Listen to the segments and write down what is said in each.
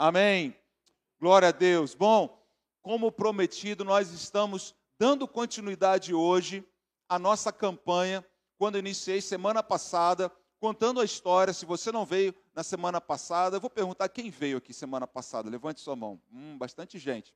Amém. Glória a Deus. Bom, como prometido, nós estamos dando continuidade hoje à nossa campanha, quando iniciei semana passada, contando a história. Se você não veio na semana passada, eu vou perguntar quem veio aqui semana passada. Levante sua mão. Hum, bastante gente.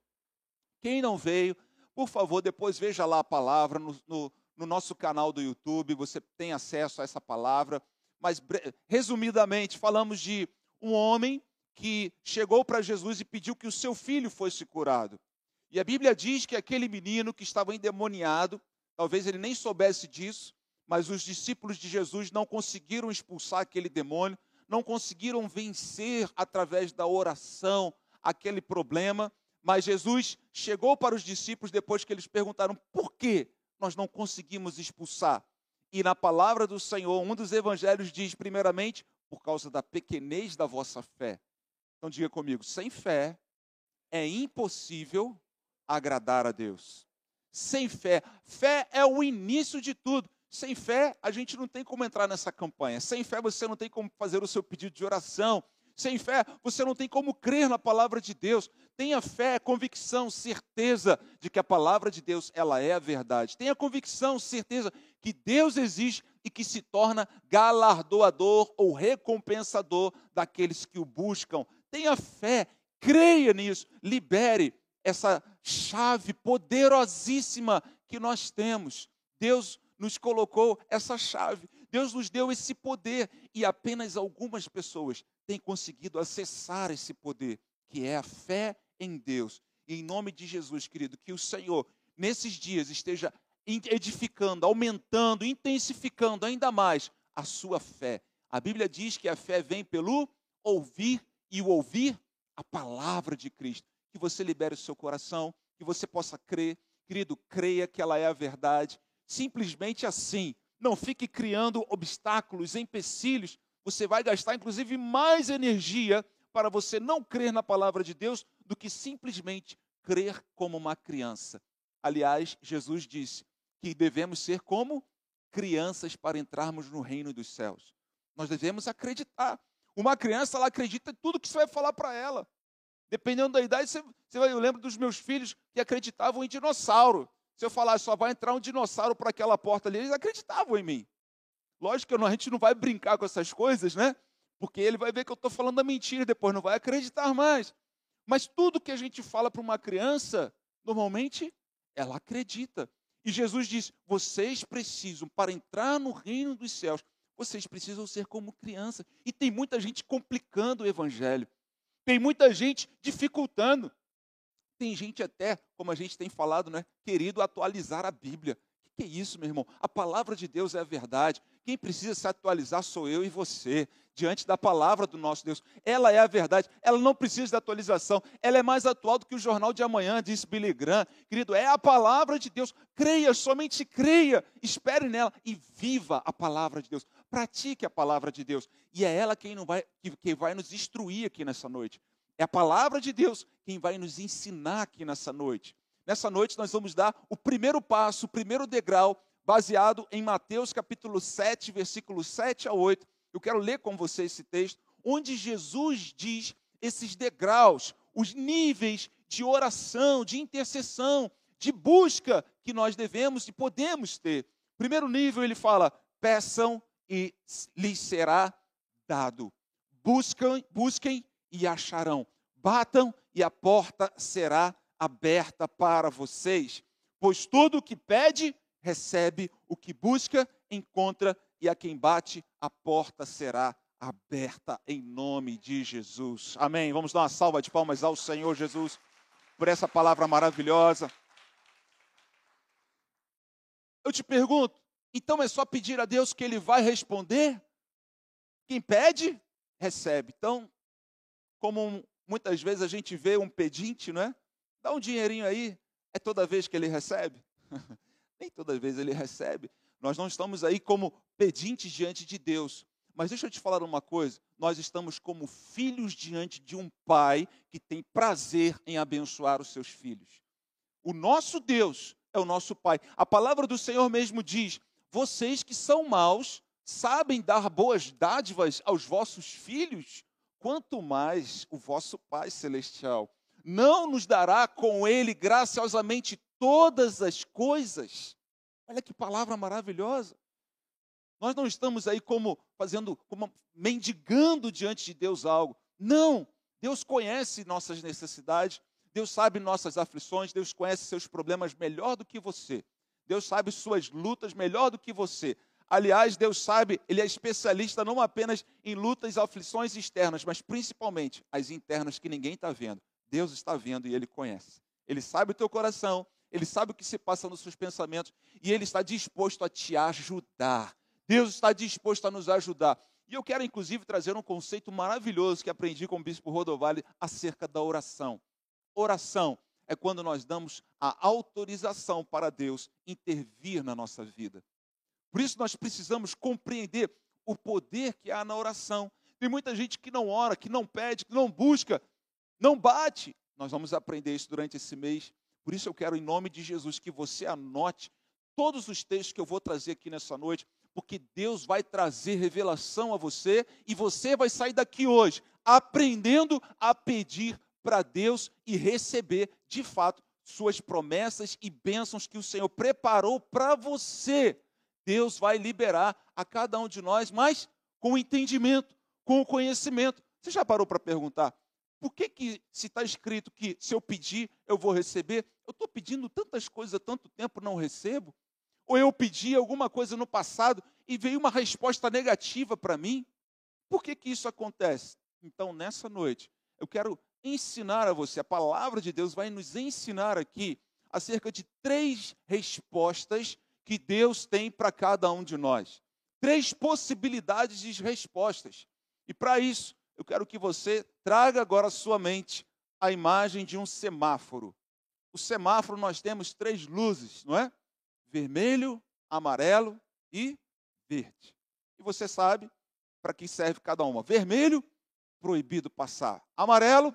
Quem não veio, por favor, depois veja lá a palavra no, no, no nosso canal do YouTube. Você tem acesso a essa palavra. Mas, resumidamente, falamos de um homem que chegou para Jesus e pediu que o seu filho fosse curado. E a Bíblia diz que aquele menino que estava endemoniado, talvez ele nem soubesse disso, mas os discípulos de Jesus não conseguiram expulsar aquele demônio, não conseguiram vencer através da oração aquele problema. Mas Jesus chegou para os discípulos depois que eles perguntaram por que nós não conseguimos expulsar. E na palavra do Senhor, um dos evangelhos diz, primeiramente, por causa da pequenez da vossa fé. Então diga comigo: sem fé é impossível agradar a Deus. Sem fé, fé é o início de tudo. Sem fé, a gente não tem como entrar nessa campanha. Sem fé, você não tem como fazer o seu pedido de oração. Sem fé, você não tem como crer na palavra de Deus. Tenha fé, convicção, certeza de que a palavra de Deus, ela é a verdade. Tenha convicção, certeza que Deus existe e que se torna galardoador ou recompensador daqueles que o buscam. Tenha fé, creia nisso, libere essa chave poderosíssima que nós temos. Deus nos colocou essa chave, Deus nos deu esse poder e apenas algumas pessoas têm conseguido acessar esse poder, que é a fé em Deus. E em nome de Jesus, querido, que o Senhor, nesses dias, esteja edificando, aumentando, intensificando ainda mais a sua fé. A Bíblia diz que a fé vem pelo ouvir e o ouvir a palavra de Cristo. Que você libere o seu coração, que você possa crer. Querido, creia que ela é a verdade. Simplesmente assim. Não fique criando obstáculos, empecilhos. Você vai gastar, inclusive, mais energia para você não crer na palavra de Deus do que simplesmente crer como uma criança. Aliás, Jesus disse que devemos ser como crianças para entrarmos no reino dos céus. Nós devemos acreditar. Uma criança, ela acredita em tudo que você vai falar para ela. Dependendo da idade, você, você vai, eu lembro dos meus filhos que acreditavam em dinossauro. Se eu falar, só vai entrar um dinossauro para aquela porta ali, eles acreditavam em mim. Lógico que a gente não vai brincar com essas coisas, né? Porque ele vai ver que eu estou falando a mentira, depois não vai acreditar mais. Mas tudo que a gente fala para uma criança, normalmente, ela acredita. E Jesus diz: vocês precisam, para entrar no reino dos céus, vocês precisam ser como criança. E tem muita gente complicando o evangelho. Tem muita gente dificultando. Tem gente até, como a gente tem falado, né, querido atualizar a Bíblia. O que é isso, meu irmão? A palavra de Deus é a verdade. Quem precisa se atualizar sou eu e você, diante da palavra do nosso Deus. Ela é a verdade, ela não precisa de atualização, ela é mais atual do que o jornal de amanhã, disse Billy Graham. Querido, é a palavra de Deus. Creia, somente creia, espere nela e viva a palavra de Deus pratique a palavra de Deus. E é ela quem, não vai, quem vai nos instruir aqui nessa noite. É a palavra de Deus quem vai nos ensinar aqui nessa noite. Nessa noite nós vamos dar o primeiro passo, o primeiro degrau, baseado em Mateus capítulo 7, versículos 7 a 8. Eu quero ler com você esse texto, onde Jesus diz esses degraus, os níveis de oração, de intercessão, de busca que nós devemos e podemos ter. Primeiro nível, ele fala: peçam e lhes será dado. Buscam, busquem e acharão. Batam e a porta será aberta para vocês. Pois tudo o que pede, recebe, o que busca, encontra, e a quem bate, a porta será aberta em nome de Jesus. Amém. Vamos dar uma salva de palmas ao Senhor Jesus por essa palavra maravilhosa. Eu te pergunto, então é só pedir a Deus que Ele vai responder? Quem pede, recebe. Então, como muitas vezes a gente vê um pedinte, não é? Dá um dinheirinho aí, é toda vez que ele recebe? Nem toda vez ele recebe. Nós não estamos aí como pedintes diante de Deus. Mas deixa eu te falar uma coisa: nós estamos como filhos diante de um pai que tem prazer em abençoar os seus filhos. O nosso Deus é o nosso pai. A palavra do Senhor mesmo diz: vocês que são maus, sabem dar boas dádivas aos vossos filhos? quanto mais o vosso Pai Celestial não nos dará com Ele graciosamente todas as coisas. Olha que palavra maravilhosa. Nós não estamos aí como fazendo, como mendigando diante de Deus algo. Não. Deus conhece nossas necessidades, Deus sabe nossas aflições, Deus conhece seus problemas melhor do que você. Deus sabe suas lutas melhor do que você. Aliás, Deus sabe, Ele é especialista não apenas em lutas e aflições externas, mas principalmente as internas que ninguém está vendo. Deus está vendo e Ele conhece. Ele sabe o teu coração, Ele sabe o que se passa nos seus pensamentos e Ele está disposto a te ajudar. Deus está disposto a nos ajudar. E eu quero, inclusive, trazer um conceito maravilhoso que aprendi com o bispo Rodovalho acerca da oração. Oração é quando nós damos a autorização para Deus intervir na nossa vida. Por isso nós precisamos compreender o poder que há na oração. Tem muita gente que não ora, que não pede, que não busca, não bate. Nós vamos aprender isso durante esse mês. Por isso eu quero, em nome de Jesus, que você anote todos os textos que eu vou trazer aqui nessa noite, porque Deus vai trazer revelação a você e você vai sair daqui hoje aprendendo a pedir para Deus e receber, de fato, suas promessas e bênçãos que o Senhor preparou para você. Deus vai liberar a cada um de nós, mas com o entendimento, com o conhecimento. Você já parou para perguntar por que, que se está escrito que se eu pedir, eu vou receber? Eu estou pedindo tantas coisas há tanto tempo, não recebo? Ou eu pedi alguma coisa no passado e veio uma resposta negativa para mim? Por que, que isso acontece? Então, nessa noite, eu quero ensinar a você, a palavra de Deus vai nos ensinar aqui acerca de três respostas que Deus tem para cada um de nós. Três possibilidades de respostas. E para isso, eu quero que você traga agora à sua mente a imagem de um semáforo. O semáforo nós temos três luzes, não é? Vermelho, amarelo e verde. E você sabe para que serve cada uma. Vermelho, proibido passar. Amarelo,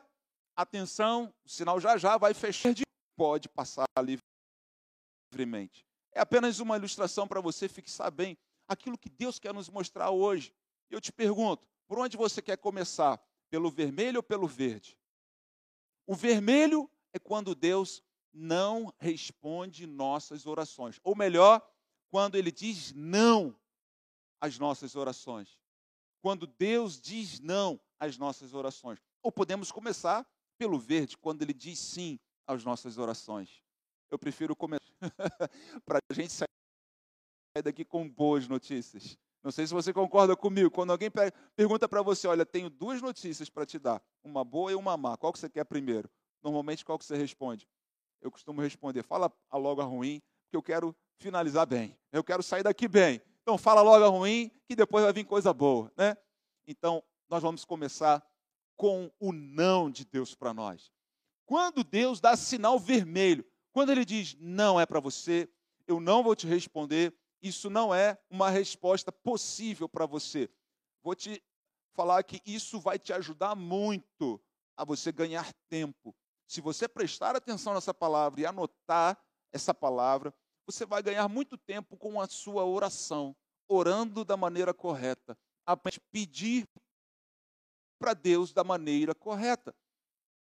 atenção, o sinal já já vai fechar, pode passar livremente. É apenas uma ilustração para você fixar bem aquilo que Deus quer nos mostrar hoje. Eu te pergunto, por onde você quer começar? Pelo vermelho ou pelo verde? O vermelho é quando Deus não responde nossas orações. Ou melhor, quando ele diz não às nossas orações. Quando Deus diz não às nossas orações. Ou podemos começar pelo verde, quando ele diz sim às nossas orações. Eu prefiro começar para a gente sair daqui com boas notícias. Não sei se você concorda comigo. Quando alguém pergunta para você, olha, tenho duas notícias para te dar, uma boa e uma má. Qual que você quer primeiro? Normalmente, qual que você responde? Eu costumo responder, fala logo a ruim, porque eu quero finalizar bem. Eu quero sair daqui bem. Então, fala logo a ruim, que depois vai vir coisa boa, né? Então, nós vamos começar com o não de Deus para nós. Quando Deus dá sinal vermelho, quando ele diz não é para você, eu não vou te responder, isso não é uma resposta possível para você. Vou te falar que isso vai te ajudar muito a você ganhar tempo. Se você prestar atenção nessa palavra e anotar essa palavra, você vai ganhar muito tempo com a sua oração, orando da maneira correta, apenas pedir para Deus da maneira correta.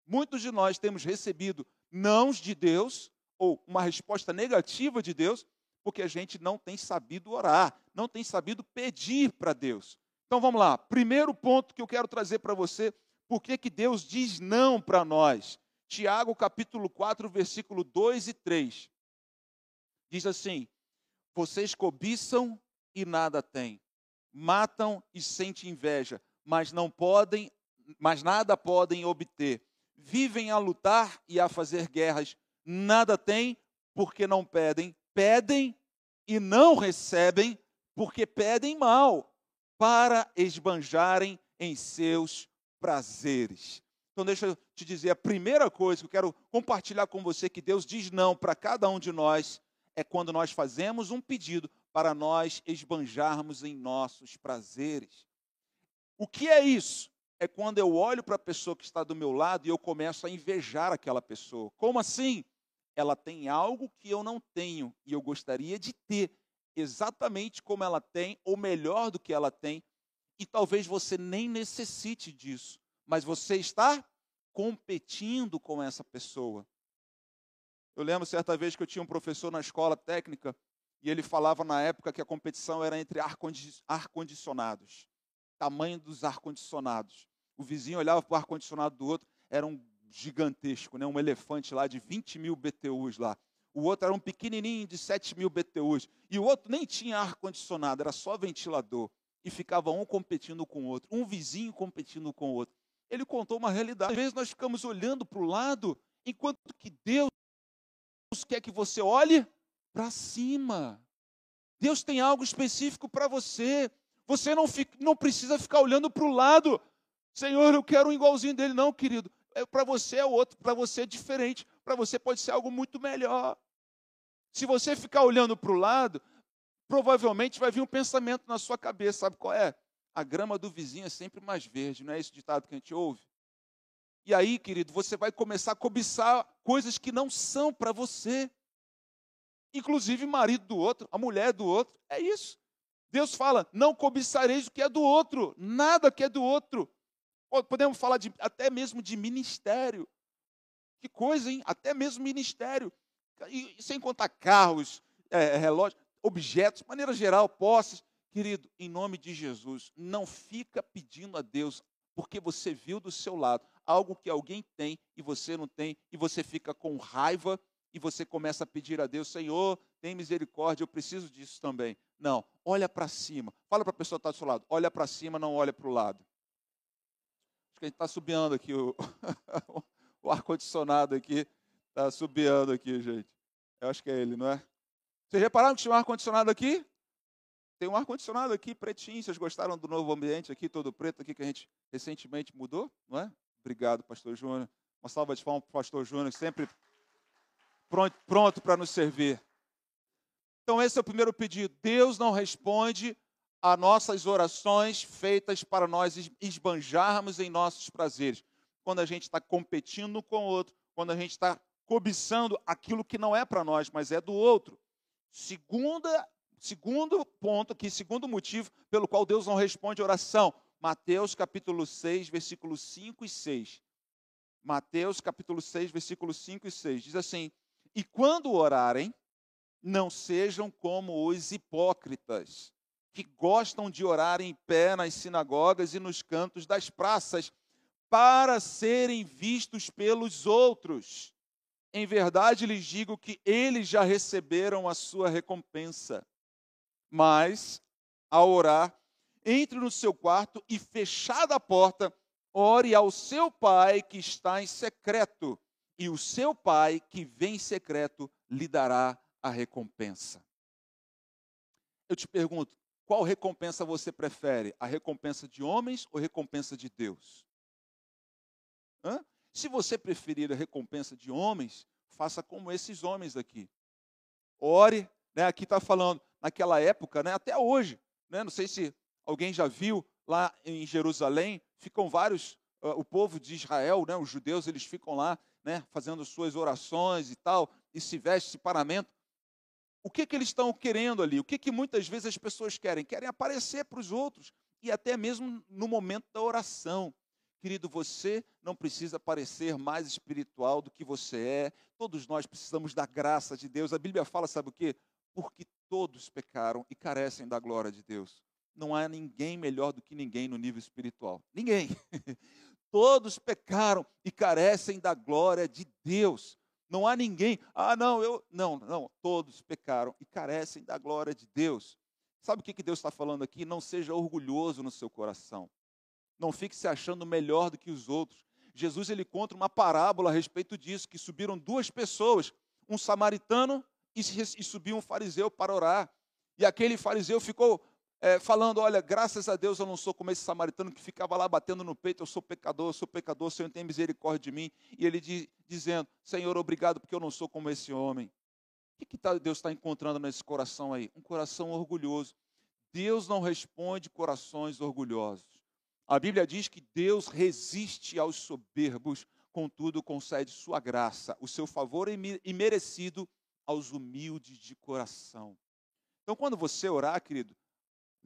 Muitos de nós temos recebido nãos de Deus ou uma resposta negativa de Deus porque a gente não tem sabido orar, não tem sabido pedir para Deus. Então vamos lá. Primeiro ponto que eu quero trazer para você, por que, que Deus diz não para nós? Tiago capítulo 4, versículo 2 e 3. Diz assim: Vocês cobiçam e nada têm, matam e sentem inveja, mas não podem, mas nada podem obter. Vivem a lutar e a fazer guerras, nada têm porque não pedem, pedem e não recebem, porque pedem mal, para esbanjarem em seus prazeres. Então, deixa eu te dizer: a primeira coisa que eu quero compartilhar com você, que Deus diz não para cada um de nós, é quando nós fazemos um pedido para nós esbanjarmos em nossos prazeres. O que é isso? É quando eu olho para a pessoa que está do meu lado e eu começo a invejar aquela pessoa. Como assim? ela tem algo que eu não tenho e eu gostaria de ter, exatamente como ela tem, ou melhor do que ela tem, e talvez você nem necessite disso, mas você está competindo com essa pessoa. Eu lembro certa vez que eu tinha um professor na escola técnica e ele falava na época que a competição era entre ar-condicionados, tamanho dos ar-condicionados. O vizinho olhava para o ar-condicionado do outro, era um gigantesco, né? um elefante lá de 20 mil BTUs lá. O outro era um pequenininho de 7 mil BTUs. E o outro nem tinha ar-condicionado, era só ventilador. E ficava um competindo com o outro, um vizinho competindo com o outro. Ele contou uma realidade. Às vezes nós ficamos olhando para o lado, enquanto que Deus quer que você olhe para cima. Deus tem algo específico para você. Você não, fica, não precisa ficar olhando para o lado. Senhor, eu quero um igualzinho dele. Não, querido. É, para você é outro, para você é diferente. Para você pode ser algo muito melhor. Se você ficar olhando para o lado, provavelmente vai vir um pensamento na sua cabeça. Sabe qual é? A grama do vizinho é sempre mais verde. Não é esse ditado que a gente ouve? E aí, querido, você vai começar a cobiçar coisas que não são para você. Inclusive marido do outro, a mulher do outro. É isso. Deus fala: não cobiçareis o que é do outro, nada que é do outro. Podemos falar de, até mesmo de ministério. Que coisa, hein? Até mesmo ministério. E, sem contar carros, é, relógios, objetos, de maneira geral, posses. Querido, em nome de Jesus, não fica pedindo a Deus, porque você viu do seu lado algo que alguém tem e você não tem, e você fica com raiva e você começa a pedir a Deus, Senhor, tem misericórdia, eu preciso disso também. Não, olha para cima. Fala para a pessoa que está do seu lado, olha para cima, não olha para o lado. Acho que a gente está subiando aqui, o, o ar-condicionado aqui, está subiando aqui, gente. Eu acho que é ele, não é? Vocês repararam que tinha um ar-condicionado aqui? Tem um ar-condicionado aqui, pretinho. Vocês gostaram do novo ambiente aqui, todo preto aqui, que a gente recentemente mudou, não é? Obrigado, pastor Júnior. Uma salva de palmas para o pastor Júnior, sempre pronto, para nos servir. Então, esse é o primeiro pedido. Deus não responde a nossas orações feitas para nós esbanjarmos em nossos prazeres. Quando a gente está competindo com o outro, quando a gente está cobiçando aquilo que não é para nós, mas é do outro. Segunda, segundo ponto aqui, segundo motivo pelo qual Deus não responde oração, Mateus capítulo 6, versículos 5 e 6. Mateus capítulo 6, versículos 5 e 6. Diz assim: E quando orarem, não sejam como os hipócritas, que gostam de orar em pé nas sinagogas e nos cantos das praças, para serem vistos pelos outros. Em verdade lhes digo que eles já receberam a sua recompensa. Mas, ao orar, entre no seu quarto e, fechada a porta, ore ao seu pai que está em secreto, e o seu pai que vem em secreto lhe dará a recompensa. Eu te pergunto, qual recompensa você prefere? A recompensa de homens ou a recompensa de Deus? Hã? Se você preferir a recompensa de homens, faça como esses homens aqui. Ore, né, aqui está falando, naquela época, né, até hoje, né, não sei se Alguém já viu lá em Jerusalém? Ficam vários, uh, o povo de Israel, né, os judeus, eles ficam lá, né, fazendo suas orações e tal, e se vestem, se paramento. O que, que eles estão querendo ali? O que, que muitas vezes as pessoas querem? Querem aparecer para os outros, e até mesmo no momento da oração. Querido, você não precisa parecer mais espiritual do que você é. Todos nós precisamos da graça de Deus. A Bíblia fala, sabe o quê? Porque todos pecaram e carecem da glória de Deus não há ninguém melhor do que ninguém no nível espiritual. Ninguém. Todos pecaram e carecem da glória de Deus. Não há ninguém, ah, não, eu. Não, não, todos pecaram e carecem da glória de Deus. Sabe o que Deus está falando aqui? Não seja orgulhoso no seu coração. Não fique se achando melhor do que os outros. Jesus ele conta uma parábola a respeito disso, que subiram duas pessoas, um samaritano e, e subiu um fariseu para orar. E aquele fariseu ficou é, falando: Olha, graças a Deus eu não sou como esse samaritano que ficava lá batendo no peito, eu sou pecador, eu sou pecador, Senhor tem misericórdia de mim. E ele diz, dizendo: Senhor, obrigado porque eu não sou como esse homem. O que, que tá, Deus está encontrando nesse coração aí? Um coração orgulhoso. Deus não responde corações orgulhosos. A Bíblia diz que Deus resiste aos soberbos, contudo concede sua graça, o seu favor imerecido aos humildes de coração. Então, quando você orar, querido,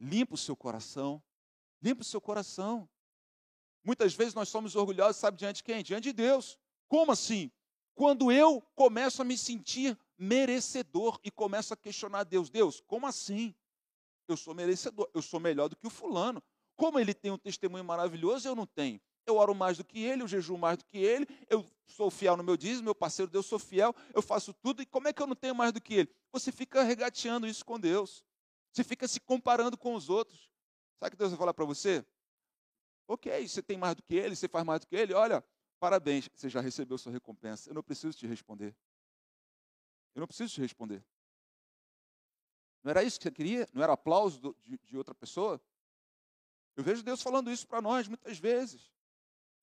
Limpa o seu coração. Limpa o seu coração. Muitas vezes nós somos orgulhosos, sabe, diante de quem? Diante de Deus. Como assim? Quando eu começo a me sentir merecedor e começo a questionar Deus. Deus, como assim? Eu sou merecedor, eu sou melhor do que o fulano. Como ele tem um testemunho maravilhoso, eu não tenho. Eu oro mais do que ele, eu jejuo mais do que ele, eu sou fiel no meu dízimo, meu parceiro Deus, sou fiel, eu faço tudo, e como é que eu não tenho mais do que ele? Você fica regateando isso com Deus. Você fica se comparando com os outros. Sabe o que Deus vai falar para você? Ok, você tem mais do que ele, você faz mais do que ele, olha, parabéns, você já recebeu sua recompensa. Eu não preciso te responder. Eu não preciso te responder. Não era isso que você queria? Não era aplauso de, de outra pessoa? Eu vejo Deus falando isso para nós muitas vezes.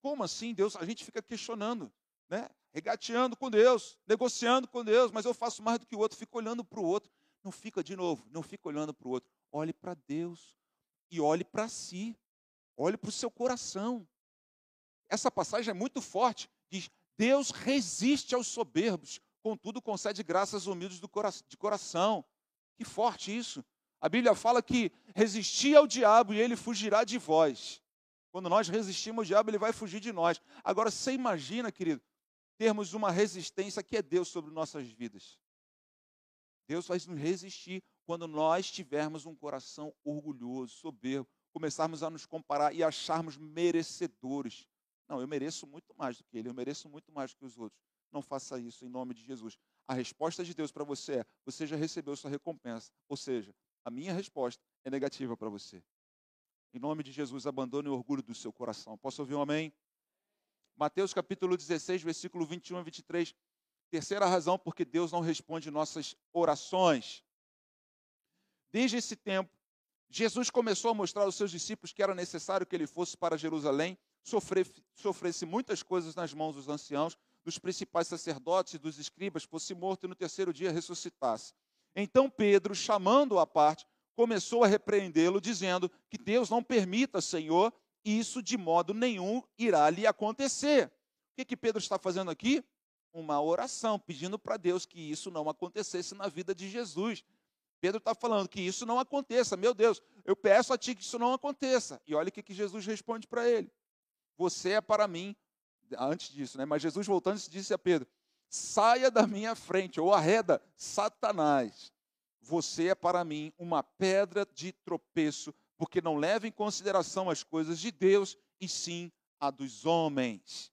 Como assim, Deus? A gente fica questionando, né? Regateando com Deus, negociando com Deus, mas eu faço mais do que o outro, fico olhando para o outro. Não fica de novo, não fica olhando para o outro. Olhe para Deus e olhe para si. Olhe para o seu coração. Essa passagem é muito forte. Diz: Deus resiste aos soberbos, contudo concede graças aos humildes de coração. Que forte isso. A Bíblia fala que resistir ao diabo e ele fugirá de vós. Quando nós resistimos ao diabo, ele vai fugir de nós. Agora, você imagina, querido, termos uma resistência que é Deus sobre nossas vidas. Deus vai nos resistir quando nós tivermos um coração orgulhoso, soberbo, começarmos a nos comparar e acharmos merecedores. Não, eu mereço muito mais do que ele, eu mereço muito mais do que os outros. Não faça isso em nome de Jesus. A resposta de Deus para você é: você já recebeu sua recompensa. Ou seja, a minha resposta é negativa para você. Em nome de Jesus, abandone o orgulho do seu coração. Posso ouvir um amém? Mateus capítulo 16, versículo 21 e 23. Terceira razão porque Deus não responde nossas orações. Desde esse tempo, Jesus começou a mostrar aos seus discípulos que era necessário que ele fosse para Jerusalém, sofresse, muitas coisas nas mãos dos anciãos, dos principais sacerdotes e dos escribas, fosse morto e no terceiro dia ressuscitasse. Então Pedro, chamando-o à parte, começou a repreendê-lo, dizendo que Deus não permita, Senhor, isso de modo nenhum irá lhe acontecer. O que, que Pedro está fazendo aqui? Uma oração, pedindo para Deus que isso não acontecesse na vida de Jesus. Pedro está falando que isso não aconteça. Meu Deus, eu peço a ti que isso não aconteça. E olha o que, que Jesus responde para ele. Você é para mim, antes disso, né? Mas Jesus voltando disse a Pedro: saia da minha frente, ou arreda, Satanás. Você é para mim uma pedra de tropeço, porque não leva em consideração as coisas de Deus, e sim a dos homens.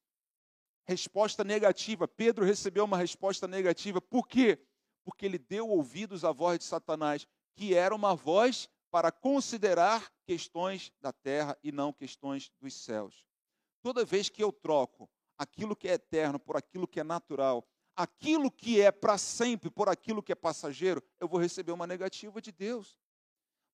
Resposta negativa. Pedro recebeu uma resposta negativa. Por quê? Porque ele deu ouvidos à voz de Satanás, que era uma voz para considerar questões da terra e não questões dos céus. Toda vez que eu troco aquilo que é eterno por aquilo que é natural, aquilo que é para sempre por aquilo que é passageiro, eu vou receber uma negativa de Deus.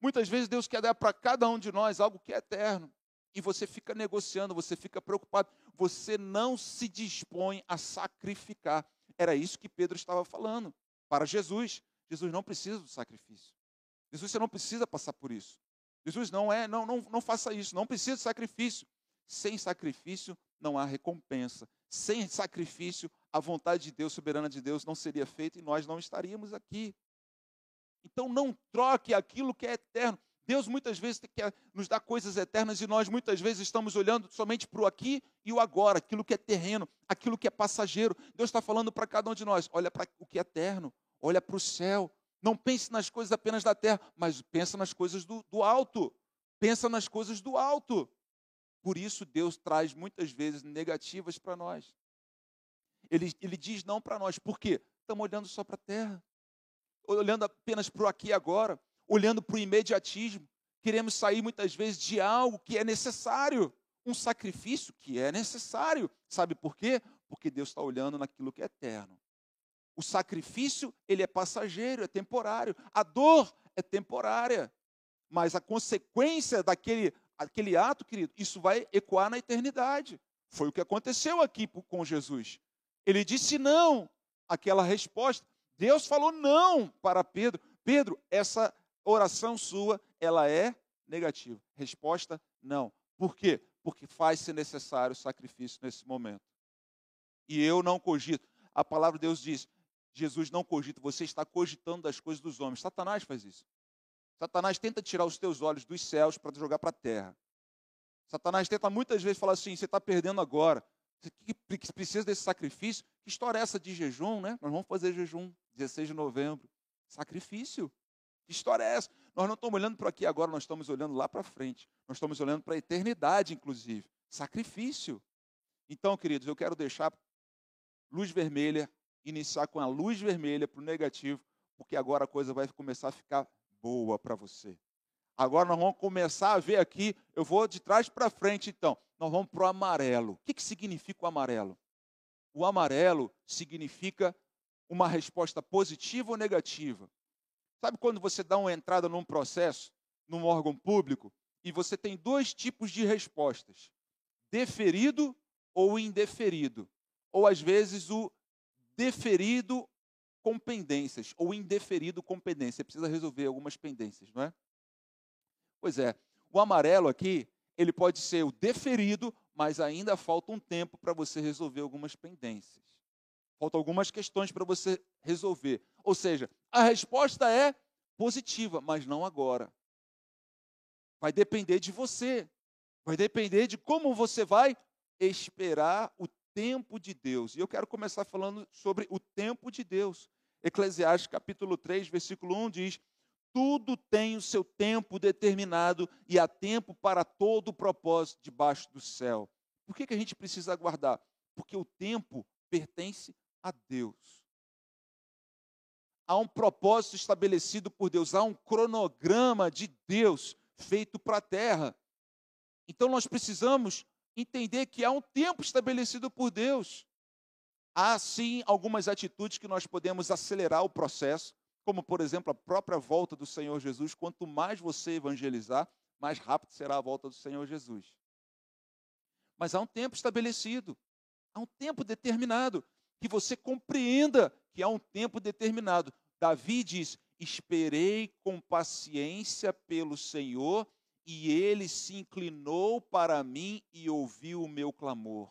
Muitas vezes Deus quer dar para cada um de nós algo que é eterno. E você fica negociando, você fica preocupado, você não se dispõe a sacrificar. Era isso que Pedro estava falando para Jesus. Jesus não precisa do sacrifício. Jesus, você não precisa passar por isso. Jesus não é, não, não, não faça isso, não precisa de sacrifício. Sem sacrifício não há recompensa. Sem sacrifício, a vontade de Deus, soberana de Deus, não seria feita e nós não estaríamos aqui. Então não troque aquilo que é eterno. Deus muitas vezes quer nos dar coisas eternas e nós muitas vezes estamos olhando somente para o aqui e o agora, aquilo que é terreno, aquilo que é passageiro. Deus está falando para cada um de nós: olha para o que é eterno, olha para o céu. Não pense nas coisas apenas da terra, mas pensa nas coisas do, do alto. Pensa nas coisas do alto. Por isso, Deus traz muitas vezes negativas para nós. Ele, ele diz não para nós. Por quê? Estamos olhando só para a terra, olhando apenas para o aqui e agora, olhando para o imediatismo. Queremos sair muitas vezes de algo que é necessário, um sacrifício que é necessário. Sabe por quê? Porque Deus está olhando naquilo que é eterno. O sacrifício, ele é passageiro, é temporário. A dor é temporária. Mas a consequência daquele aquele ato, querido, isso vai ecoar na eternidade. Foi o que aconteceu aqui com Jesus. Ele disse não àquela resposta. Deus falou não para Pedro. Pedro, essa oração sua, ela é negativa. Resposta não. Por quê? Porque faz-se necessário sacrifício nesse momento. E eu não cogito. A palavra de Deus diz: Jesus não cogita, você está cogitando das coisas dos homens. Satanás faz isso. Satanás tenta tirar os teus olhos dos céus para jogar para a terra. Satanás tenta muitas vezes falar assim: você está perdendo agora. Você precisa desse sacrifício? Que história é essa de jejum, né? Nós vamos fazer jejum, 16 de novembro. Sacrifício. Que história é essa? Nós não estamos olhando para aqui agora, nós estamos olhando lá para frente. Nós estamos olhando para a eternidade, inclusive. Sacrifício. Então, queridos, eu quero deixar luz vermelha, iniciar com a luz vermelha para o negativo, porque agora a coisa vai começar a ficar boa para você. Agora nós vamos começar a ver aqui, eu vou de trás para frente então. Nós vamos para o amarelo. O que, que significa o amarelo? O amarelo significa uma resposta positiva ou negativa. Sabe quando você dá uma entrada num processo, num órgão público, e você tem dois tipos de respostas: deferido ou indeferido. Ou às vezes o deferido com pendências, ou indeferido com pendência. Você precisa resolver algumas pendências, não é? Pois é, o amarelo aqui, ele pode ser o deferido, mas ainda falta um tempo para você resolver algumas pendências. Faltam algumas questões para você resolver. Ou seja, a resposta é positiva, mas não agora. Vai depender de você. Vai depender de como você vai esperar o tempo de Deus. E eu quero começar falando sobre o tempo de Deus. Eclesiastes capítulo 3, versículo 1 diz: tudo tem o seu tempo determinado e há tempo para todo o propósito debaixo do céu. Por que, que a gente precisa aguardar? Porque o tempo pertence a Deus. Há um propósito estabelecido por Deus, há um cronograma de Deus feito para a terra. Então nós precisamos entender que há um tempo estabelecido por Deus. Há sim algumas atitudes que nós podemos acelerar o processo, como por exemplo a própria volta do Senhor Jesus. Quanto mais você evangelizar, mais rápido será a volta do Senhor Jesus. Mas há um tempo estabelecido, há um tempo determinado, que você compreenda que há um tempo determinado. Davi diz: Esperei com paciência pelo Senhor, e ele se inclinou para mim e ouviu o meu clamor.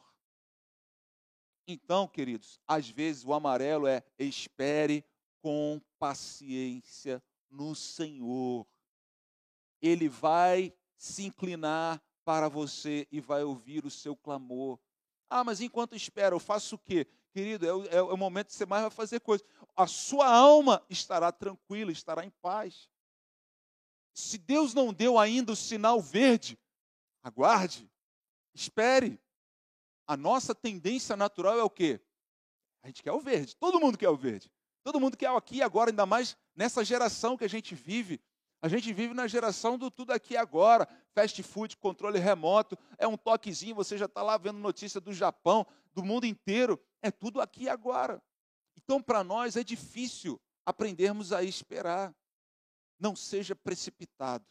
Então, queridos, às vezes o amarelo é espere com paciência no Senhor. Ele vai se inclinar para você e vai ouvir o seu clamor. Ah, mas enquanto espera, eu faço o quê? Querido, é o, é o momento que você mais vai fazer coisa. A sua alma estará tranquila, estará em paz. Se Deus não deu ainda o sinal verde, aguarde, espere. A nossa tendência natural é o quê? A gente quer o verde. Todo mundo quer o verde. Todo mundo quer aqui agora, ainda mais nessa geração que a gente vive. A gente vive na geração do tudo aqui agora. Fast food, controle remoto, é um toquezinho, você já está lá vendo notícia do Japão, do mundo inteiro. É tudo aqui agora. Então, para nós é difícil aprendermos a esperar. Não seja precipitado.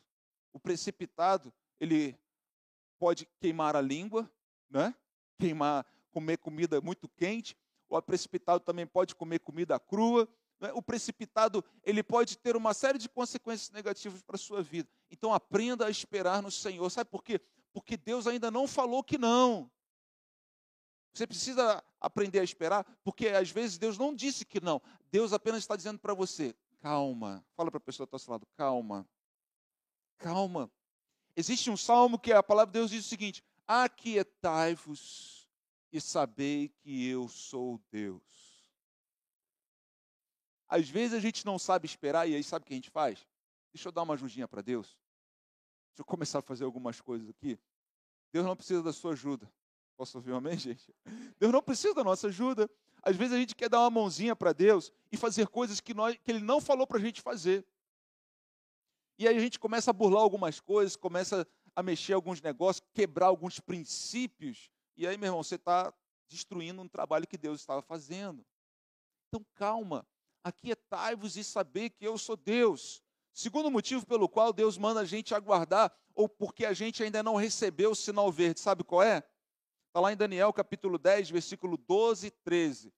O precipitado, ele pode queimar a língua, né? queimar, comer comida muito quente, o precipitado também pode comer comida crua. Né? O precipitado ele pode ter uma série de consequências negativas para a sua vida. Então aprenda a esperar no Senhor. Sabe por quê? Porque Deus ainda não falou que não. Você precisa aprender a esperar, porque às vezes Deus não disse que não. Deus apenas está dizendo para você: calma. Fala para a pessoa que está ao seu lado: calma. Calma. Existe um salmo que a palavra de Deus diz o seguinte: Aquietai-vos e sabei que eu sou Deus. Às vezes a gente não sabe esperar e aí sabe o que a gente faz? Deixa eu dar uma ajudinha para Deus. Deixa eu começar a fazer algumas coisas aqui. Deus não precisa da sua ajuda. Posso ouvir um amém, gente? Deus não precisa da nossa ajuda. Às vezes a gente quer dar uma mãozinha para Deus e fazer coisas que, nós, que Ele não falou para a gente fazer. E aí a gente começa a burlar algumas coisas, começa a mexer alguns negócios, quebrar alguns princípios e aí, meu irmão, você está destruindo um trabalho que Deus estava fazendo. Então, calma. Aquietai-vos e saber que eu sou Deus. Segundo motivo pelo qual Deus manda a gente aguardar, ou porque a gente ainda não recebeu o sinal verde, sabe qual é? Está lá em Daniel capítulo 10, versículo 12 e 13.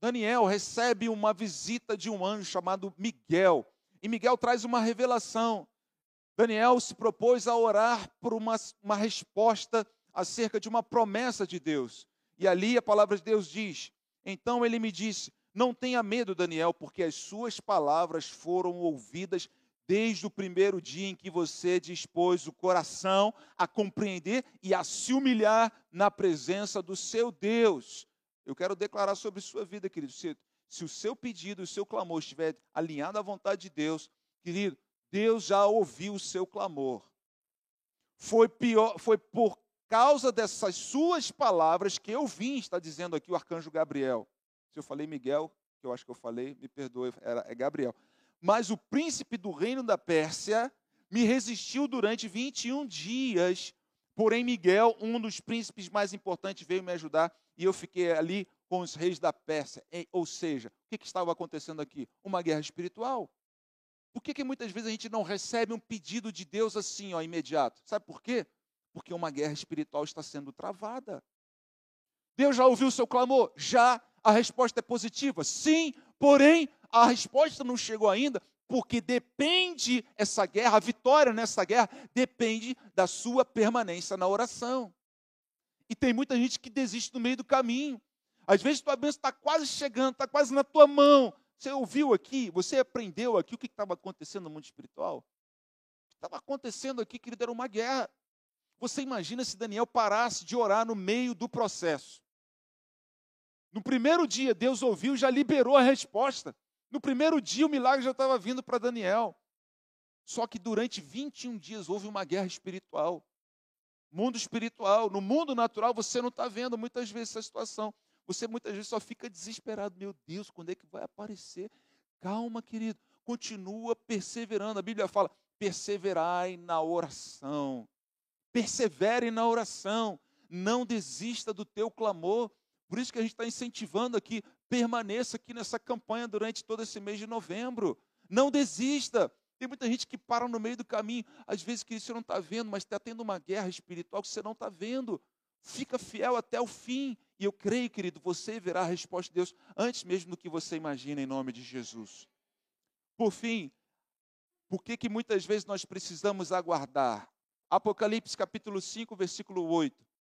Daniel recebe uma visita de um anjo chamado Miguel. E Miguel traz uma revelação. Daniel se propôs a orar por uma, uma resposta acerca de uma promessa de Deus. E ali a palavra de Deus diz: Então ele me disse: Não tenha medo, Daniel, porque as suas palavras foram ouvidas desde o primeiro dia em que você dispôs o coração a compreender e a se humilhar na presença do seu Deus. Eu quero declarar sobre sua vida, querido. Se, se o seu pedido, o seu clamor estiver alinhado à vontade de Deus, querido, Deus já ouviu o seu clamor. Foi pior, foi por causa dessas suas palavras que eu vim, está dizendo aqui o arcanjo Gabriel. Se eu falei Miguel, que eu acho que eu falei, me perdoe, era, é Gabriel. Mas o príncipe do reino da Pérsia me resistiu durante 21 dias. Porém, Miguel, um dos príncipes mais importantes, veio me ajudar e eu fiquei ali com os reis da Pérsia. Ou seja, o que, estava acontecendo aqui? Uma guerra espiritual. Por que, que muitas vezes a gente não recebe um pedido de Deus assim, ó, imediato? Sabe por quê? Porque uma guerra espiritual está sendo travada. Deus já ouviu o seu clamor? Já. A resposta é positiva? Sim, porém, a resposta não chegou ainda, porque depende essa guerra, a vitória nessa guerra depende da sua permanência na oração. E tem muita gente que desiste no meio do caminho. Às vezes tua bênção está quase chegando, está quase na tua mão. Você ouviu aqui, você aprendeu aqui o que estava acontecendo no mundo espiritual? O que estava acontecendo aqui, querido, era uma guerra. Você imagina se Daniel parasse de orar no meio do processo. No primeiro dia, Deus ouviu, já liberou a resposta. No primeiro dia, o milagre já estava vindo para Daniel. Só que durante 21 dias houve uma guerra espiritual. Mundo espiritual. No mundo natural, você não está vendo muitas vezes essa situação. Você muitas vezes só fica desesperado. Meu Deus, quando é que vai aparecer? Calma, querido. Continua perseverando. A Bíblia fala: perseverai na oração. Persevere na oração. Não desista do teu clamor. Por isso que a gente está incentivando aqui, permaneça aqui nessa campanha durante todo esse mês de novembro. Não desista. Tem muita gente que para no meio do caminho. Às vezes que você não está vendo, mas está tendo uma guerra espiritual que você não está vendo. Fica fiel até o fim. E eu creio, querido, você verá a resposta de Deus antes mesmo do que você imagina, em nome de Jesus. Por fim, por que, que muitas vezes nós precisamos aguardar? Apocalipse capítulo 5, versículo 8.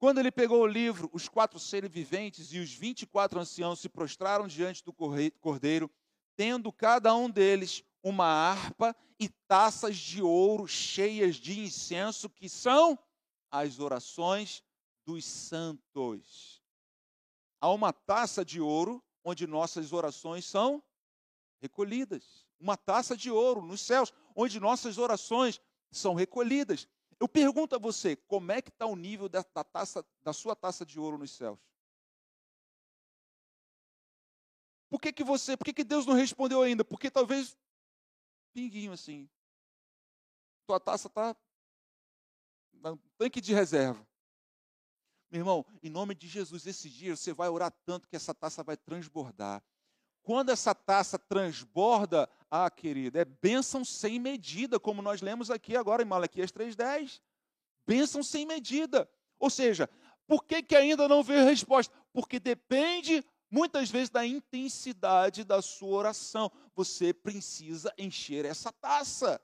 Quando ele pegou o livro, os quatro seres viventes e os vinte e quatro anciãos se prostraram diante do cordeiro, tendo cada um deles uma harpa e taças de ouro cheias de incenso, que são as orações dos santos. Há uma taça de ouro onde nossas orações são recolhidas. Uma taça de ouro nos céus, onde nossas orações são recolhidas. Eu pergunto a você, como é que está o nível da, da, taça, da sua taça de ouro nos céus? Por que, que você, por que, que Deus não respondeu ainda? Porque talvez pinguinho assim. Tua taça está no tanque de reserva. Meu irmão, em nome de Jesus, esse dia você vai orar tanto que essa taça vai transbordar. Quando essa taça transborda, ah, querida, é bênção sem medida, como nós lemos aqui agora em Malaquias 3,10. Bênção sem medida. Ou seja, por que, que ainda não veio resposta? Porque depende muitas vezes da intensidade da sua oração. Você precisa encher essa taça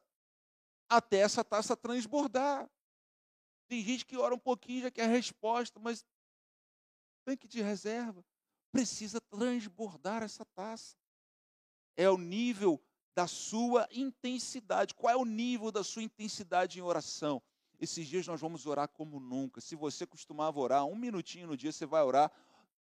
até essa taça transbordar. Tem gente que ora um pouquinho já quer resposta, mas tem que de reserva precisa transbordar essa taça. É o nível da sua intensidade. Qual é o nível da sua intensidade em oração? Esses dias nós vamos orar como nunca. Se você costumava orar um minutinho no dia, você vai orar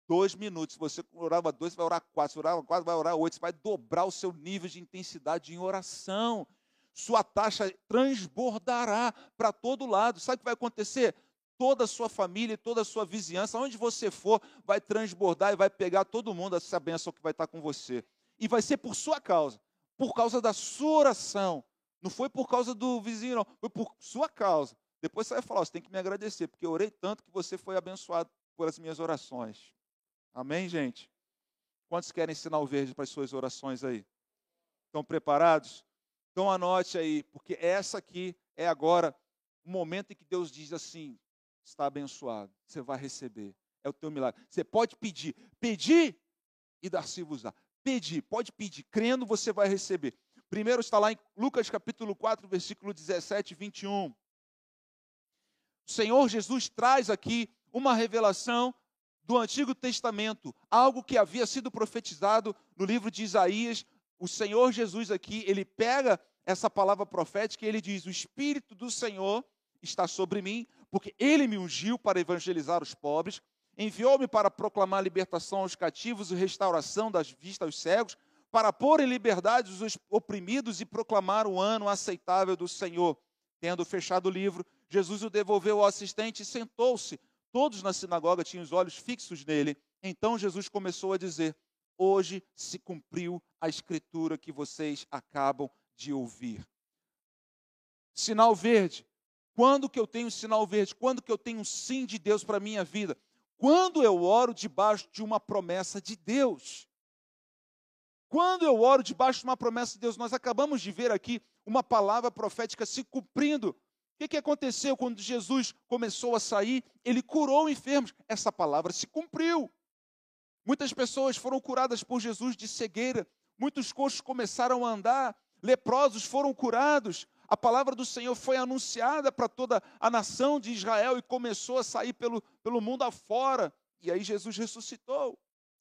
dois minutos. Se você orava dois, você vai orar quatro. Se orava quatro, vai orar oito. Você vai dobrar o seu nível de intensidade em oração. Sua taxa transbordará para todo lado. Sabe o que vai acontecer? Toda a sua família, toda a sua vizinhança, onde você for, vai transbordar e vai pegar todo mundo essa bênção que vai estar com você. E vai ser por sua causa, por causa da sua oração. Não foi por causa do vizinho, não, foi por sua causa. Depois você vai falar, você tem que me agradecer, porque eu orei tanto que você foi abençoado por as minhas orações. Amém, gente? Quantos querem sinal verde para as suas orações aí? Estão preparados? Então anote aí, porque essa aqui é agora o momento em que Deus diz assim: está abençoado. Você vai receber. É o teu milagre. Você pode pedir. Pedir e dar-se-vos-á. Pedir, pode pedir. Crendo, você vai receber. Primeiro está lá em Lucas capítulo 4, versículo 17 e 21. O Senhor Jesus traz aqui uma revelação do Antigo Testamento, algo que havia sido profetizado no livro de Isaías, o Senhor Jesus aqui, ele pega essa palavra profética e ele diz: O Espírito do Senhor está sobre mim, porque ele me ungiu para evangelizar os pobres, enviou-me para proclamar libertação aos cativos e restauração das vistas aos cegos, para pôr em liberdade os oprimidos e proclamar o ano aceitável do Senhor. Tendo fechado o livro, Jesus o devolveu ao assistente e sentou-se. Todos na sinagoga tinham os olhos fixos nele. Então Jesus começou a dizer: Hoje se cumpriu a escritura que vocês acabam de ouvir. Sinal verde. Quando que eu tenho sinal verde? Quando que eu tenho um sim de Deus para a minha vida? Quando eu oro debaixo de uma promessa de Deus. Quando eu oro debaixo de uma promessa de Deus, nós acabamos de ver aqui uma palavra profética se cumprindo. O que, que aconteceu quando Jesus começou a sair? Ele curou enfermos. Essa palavra se cumpriu. Muitas pessoas foram curadas por Jesus de cegueira. Muitos coxos começaram a andar. Leprosos foram curados. A palavra do Senhor foi anunciada para toda a nação de Israel e começou a sair pelo, pelo mundo afora. E aí Jesus ressuscitou,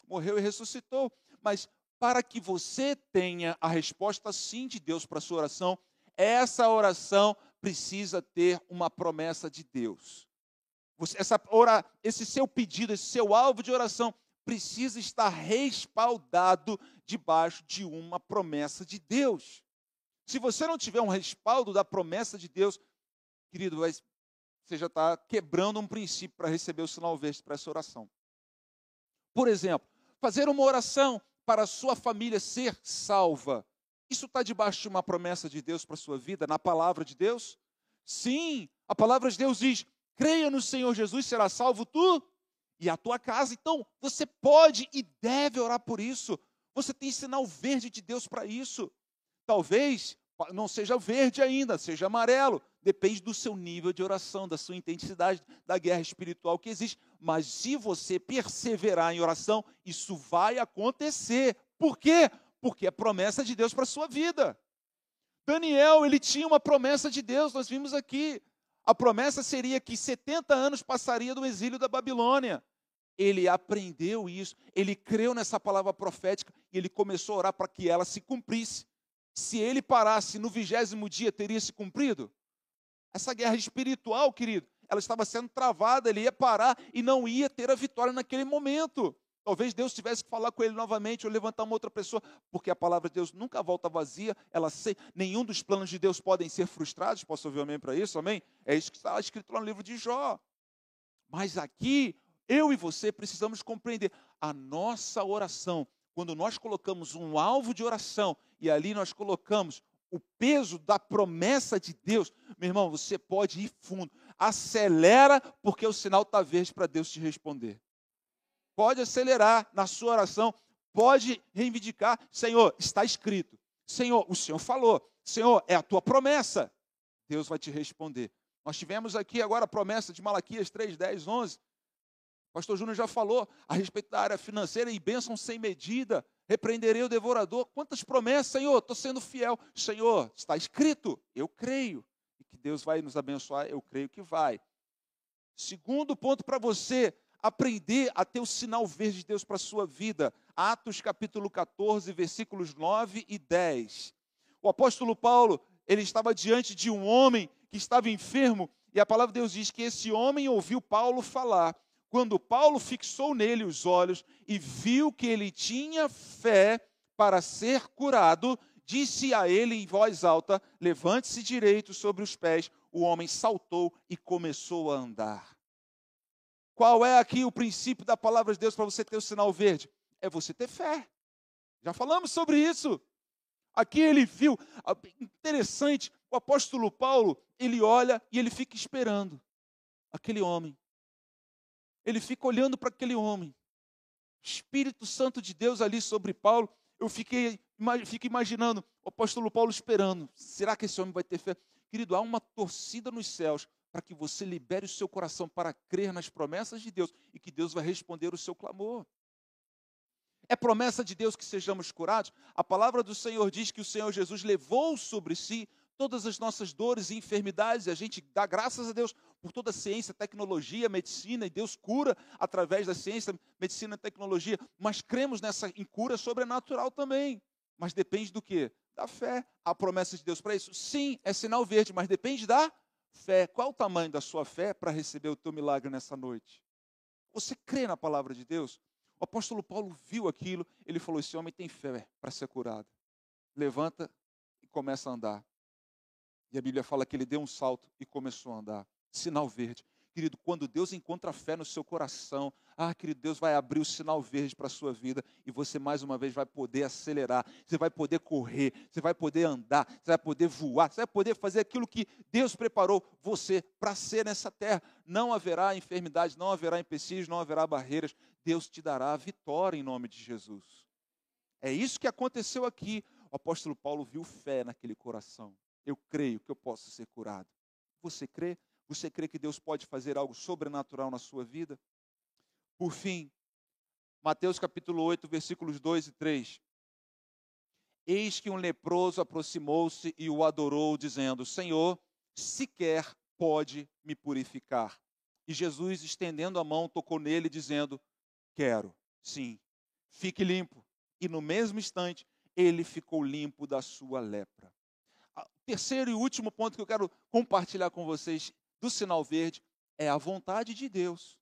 morreu e ressuscitou. Mas para que você tenha a resposta sim de Deus para a sua oração, essa oração precisa ter uma promessa de Deus. Você, essa ora, esse seu pedido, esse seu alvo de oração precisa estar respaldado debaixo de uma promessa de Deus. Se você não tiver um respaldo da promessa de Deus, querido, você já está quebrando um princípio para receber o sinal verde para essa oração. Por exemplo, fazer uma oração para a sua família ser salva. Isso está debaixo de uma promessa de Deus para a sua vida, na palavra de Deus? Sim, a palavra de Deus diz: creia no Senhor Jesus, será salvo tu e a tua casa. Então, você pode e deve orar por isso. Você tem sinal verde de Deus para isso. Talvez não seja verde ainda, seja amarelo. Depende do seu nível de oração, da sua intensidade, da guerra espiritual que existe. Mas se você perseverar em oração, isso vai acontecer. Por quê? Porque é promessa de Deus para a sua vida. Daniel, ele tinha uma promessa de Deus, nós vimos aqui. A promessa seria que 70 anos passaria do exílio da Babilônia. Ele aprendeu isso, ele creu nessa palavra profética e ele começou a orar para que ela se cumprisse se ele parasse no vigésimo dia, teria se cumprido? Essa guerra espiritual, querido, ela estava sendo travada, ele ia parar e não ia ter a vitória naquele momento. Talvez Deus tivesse que falar com ele novamente ou levantar uma outra pessoa, porque a palavra de Deus nunca volta vazia, ela sei, nenhum dos planos de Deus podem ser frustrados. Posso ouvir amém para isso? Amém? É isso que está escrito lá no livro de Jó. Mas aqui, eu e você precisamos compreender a nossa oração quando nós colocamos um alvo de oração e ali nós colocamos o peso da promessa de Deus, meu irmão, você pode ir fundo. Acelera, porque o sinal está verde para Deus te responder. Pode acelerar na sua oração, pode reivindicar: Senhor, está escrito. Senhor, o Senhor falou. Senhor, é a tua promessa. Deus vai te responder. Nós tivemos aqui agora a promessa de Malaquias 3, 10, 11 pastor Júnior já falou a respeito da área financeira e bênção sem medida. Repreenderei o devorador. Quantas promessas, Senhor? Estou sendo fiel. Senhor, está escrito. Eu creio. E que Deus vai nos abençoar. Eu creio que vai. Segundo ponto para você aprender a ter o sinal verde de Deus para a sua vida. Atos capítulo 14, versículos 9 e 10. O apóstolo Paulo, ele estava diante de um homem que estava enfermo, e a palavra de Deus diz que esse homem ouviu Paulo falar quando Paulo fixou nele os olhos e viu que ele tinha fé para ser curado, disse a ele em voz alta: Levante-se direito sobre os pés. O homem saltou e começou a andar. Qual é aqui o princípio da palavra de Deus para você ter o sinal verde? É você ter fé. Já falamos sobre isso. Aqui ele viu, interessante, o apóstolo Paulo, ele olha e ele fica esperando aquele homem ele fica olhando para aquele homem. Espírito Santo de Deus ali sobre Paulo. Eu fiquei fico imaginando o apóstolo Paulo esperando. Será que esse homem vai ter fé? Querido, há uma torcida nos céus para que você libere o seu coração para crer nas promessas de Deus e que Deus vai responder o seu clamor. É promessa de Deus que sejamos curados? A palavra do Senhor diz que o Senhor Jesus levou sobre si todas as nossas dores e enfermidades, e a gente dá graças a Deus por toda a ciência, tecnologia, medicina, e Deus cura através da ciência, medicina e tecnologia, mas cremos nessa em cura sobrenatural também. Mas depende do quê? Da fé. A promessa de Deus para isso? Sim, é sinal verde, mas depende da fé. Qual o tamanho da sua fé para receber o teu milagre nessa noite? Você crê na palavra de Deus? O apóstolo Paulo viu aquilo, ele falou: Esse homem tem fé para ser curado. Levanta e começa a andar. E a Bíblia fala que ele deu um salto e começou a andar. Sinal verde. Querido, quando Deus encontra fé no seu coração, ah, querido, Deus vai abrir o sinal verde para a sua vida e você mais uma vez vai poder acelerar, você vai poder correr, você vai poder andar, você vai poder voar, você vai poder fazer aquilo que Deus preparou você para ser nessa terra. Não haverá enfermidade, não haverá empecilhos, não haverá barreiras. Deus te dará a vitória em nome de Jesus. É isso que aconteceu aqui. O apóstolo Paulo viu fé naquele coração. Eu creio que eu posso ser curado. Você crê? Você crê que Deus pode fazer algo sobrenatural na sua vida? Por fim, Mateus capítulo 8, versículos 2 e 3. Eis que um leproso aproximou-se e o adorou, dizendo: Senhor, sequer pode me purificar. E Jesus, estendendo a mão, tocou nele, dizendo: Quero, sim, fique limpo. E no mesmo instante, ele ficou limpo da sua lepra. Terceiro e último ponto que eu quero compartilhar com vocês do sinal verde é a vontade de Deus.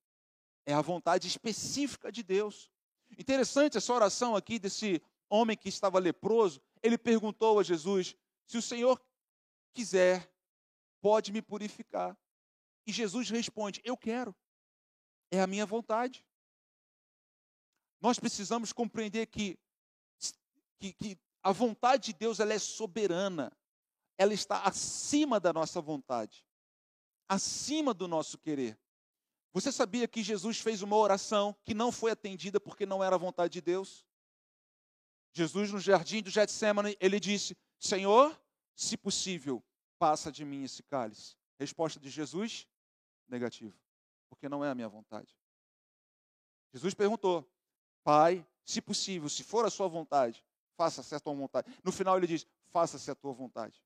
É a vontade específica de Deus. Interessante essa oração aqui desse homem que estava leproso. Ele perguntou a Jesus: se o Senhor quiser, pode me purificar. E Jesus responde: Eu quero. É a minha vontade. Nós precisamos compreender que, que, que a vontade de Deus ela é soberana. Ela está acima da nossa vontade acima do nosso querer. Você sabia que Jesus fez uma oração que não foi atendida porque não era a vontade de Deus? Jesus, no jardim do Getsemane, ele disse: Senhor, se possível, passa de mim esse cálice. Resposta de Jesus: negativo, porque não é a minha vontade. Jesus perguntou: Pai, se possível, se for a sua vontade, faça-se a tua vontade. No final ele diz: Faça-se a tua vontade.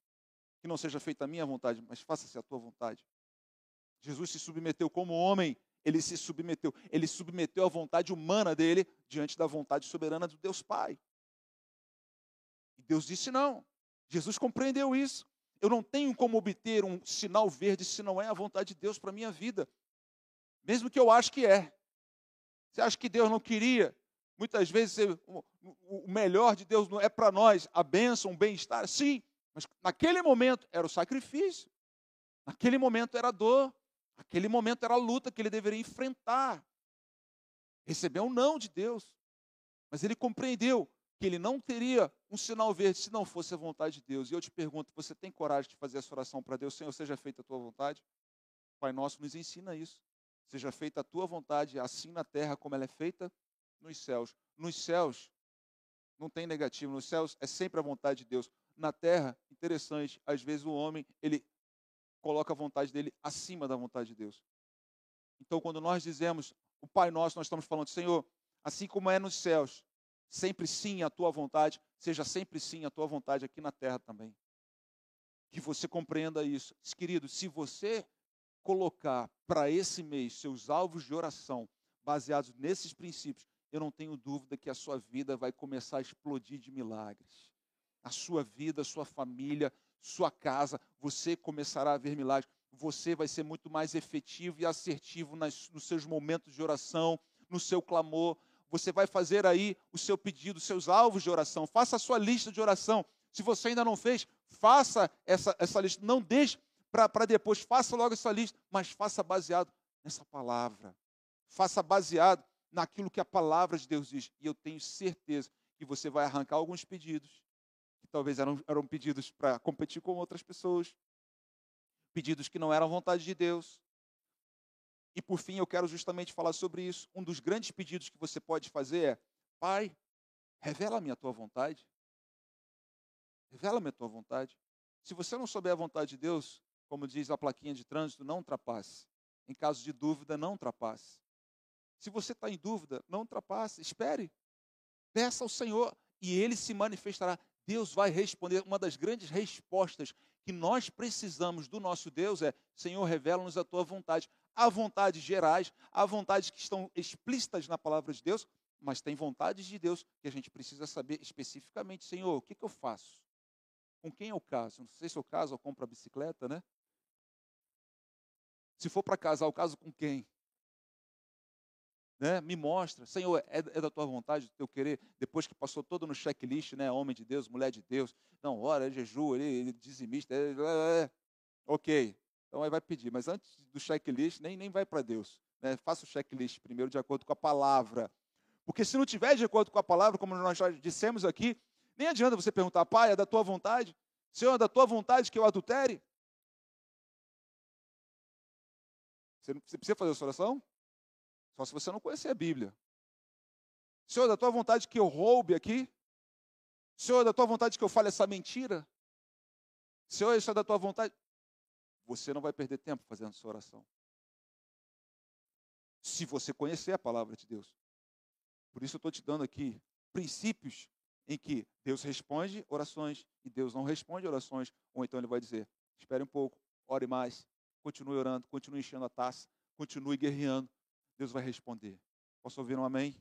Que não seja feita a minha vontade, mas faça-se a tua vontade. Jesus se submeteu como homem, ele se submeteu, ele submeteu a vontade humana dele diante da vontade soberana do Deus Pai. E Deus disse não. Jesus compreendeu isso. Eu não tenho como obter um sinal verde se não é a vontade de Deus para a minha vida. Mesmo que eu ache que é. Você acha que Deus não queria? Muitas vezes o melhor de Deus não é para nós, a bênção, o bem-estar, sim, mas naquele momento era o sacrifício, naquele momento era a dor, Aquele momento era a luta que ele deveria enfrentar. Recebeu um não de Deus. Mas ele compreendeu que ele não teria um sinal verde se não fosse a vontade de Deus. E eu te pergunto: você tem coragem de fazer essa oração para Deus? Senhor, seja feita a tua vontade? Pai Nosso nos ensina isso. Seja feita a tua vontade, assim na terra como ela é feita nos céus. Nos céus, não tem negativo. Nos céus é sempre a vontade de Deus. Na terra, interessante, às vezes o homem, ele coloca a vontade dele acima da vontade de Deus. Então, quando nós dizemos o Pai Nosso, nós estamos falando, Senhor, assim como é nos céus, sempre sim a tua vontade, seja sempre sim a tua vontade aqui na terra também. Que você compreenda isso. Querido, se você colocar para esse mês seus alvos de oração baseados nesses princípios, eu não tenho dúvida que a sua vida vai começar a explodir de milagres. A sua vida, a sua família, sua casa, você começará a ver milagres. Você vai ser muito mais efetivo e assertivo nas, nos seus momentos de oração, no seu clamor. Você vai fazer aí o seu pedido, os seus alvos de oração. Faça a sua lista de oração. Se você ainda não fez, faça essa, essa lista. Não deixe para depois, faça logo essa lista, mas faça baseado nessa palavra. Faça baseado naquilo que a palavra de Deus diz. E eu tenho certeza que você vai arrancar alguns pedidos talvez eram, eram pedidos para competir com outras pessoas, pedidos que não eram vontade de Deus. E por fim, eu quero justamente falar sobre isso. Um dos grandes pedidos que você pode fazer é: Pai, revela-me a tua vontade. Revela-me a tua vontade. Se você não souber a vontade de Deus, como diz a plaquinha de trânsito, não ultrapasse. Em caso de dúvida, não ultrapasse. Se você está em dúvida, não ultrapasse. Espere. Peça ao Senhor e Ele se manifestará. Deus vai responder. Uma das grandes respostas que nós precisamos do nosso Deus é: Senhor, revela-nos a tua vontade. Há vontades gerais, há vontades que estão explícitas na palavra de Deus, mas tem vontades de Deus que a gente precisa saber especificamente, Senhor, o que, que eu faço? Com quem eu caso? Não sei se eu caso ou compro a bicicleta, né? Se for para casar, eu caso com quem? Né? Me mostra, Senhor, é, é, da tua vontade, do teu querer, depois que passou todo no checklist, né? Homem de Deus, mulher de Deus, não, ora, é jejum, ele, ele dizimista, é, é, ok. Então aí vai pedir, mas antes do checklist, nem, nem vai para Deus. Né? Faça o checklist primeiro de acordo com a palavra. Porque se não tiver de acordo com a palavra, como nós já dissemos aqui, nem adianta você perguntar, pai, é da tua vontade? Senhor, é da tua vontade que eu adultere? Você precisa fazer essa oração? Só se você não conhecer a Bíblia. Senhor, da tua vontade que eu roube aqui? Senhor, da tua vontade que eu fale essa mentira? Senhor, isso é da tua vontade? Você não vai perder tempo fazendo essa oração. Se você conhecer a palavra de Deus. Por isso eu estou te dando aqui princípios em que Deus responde orações e Deus não responde orações. Ou então ele vai dizer: espere um pouco, ore mais, continue orando, continue enchendo a taça, continue guerreando, Deus vai responder. Posso ouvir um amém?